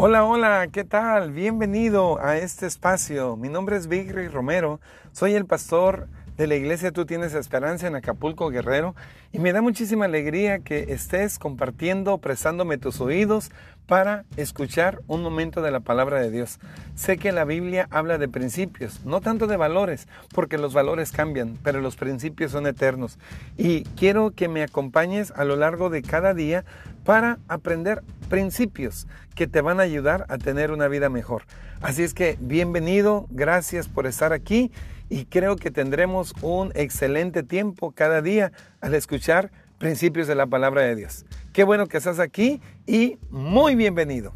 Hola, hola, ¿qué tal? Bienvenido a este espacio. Mi nombre es Vigri Romero, soy el pastor de la iglesia Tú tienes esperanza en Acapulco Guerrero y me da muchísima alegría que estés compartiendo, prestándome tus oídos para escuchar un momento de la palabra de Dios. Sé que la Biblia habla de principios, no tanto de valores, porque los valores cambian, pero los principios son eternos. Y quiero que me acompañes a lo largo de cada día para aprender principios que te van a ayudar a tener una vida mejor. Así es que bienvenido, gracias por estar aquí y creo que tendremos un excelente tiempo cada día al escuchar principios de la palabra de Dios. Qué bueno que estás aquí y muy bienvenido.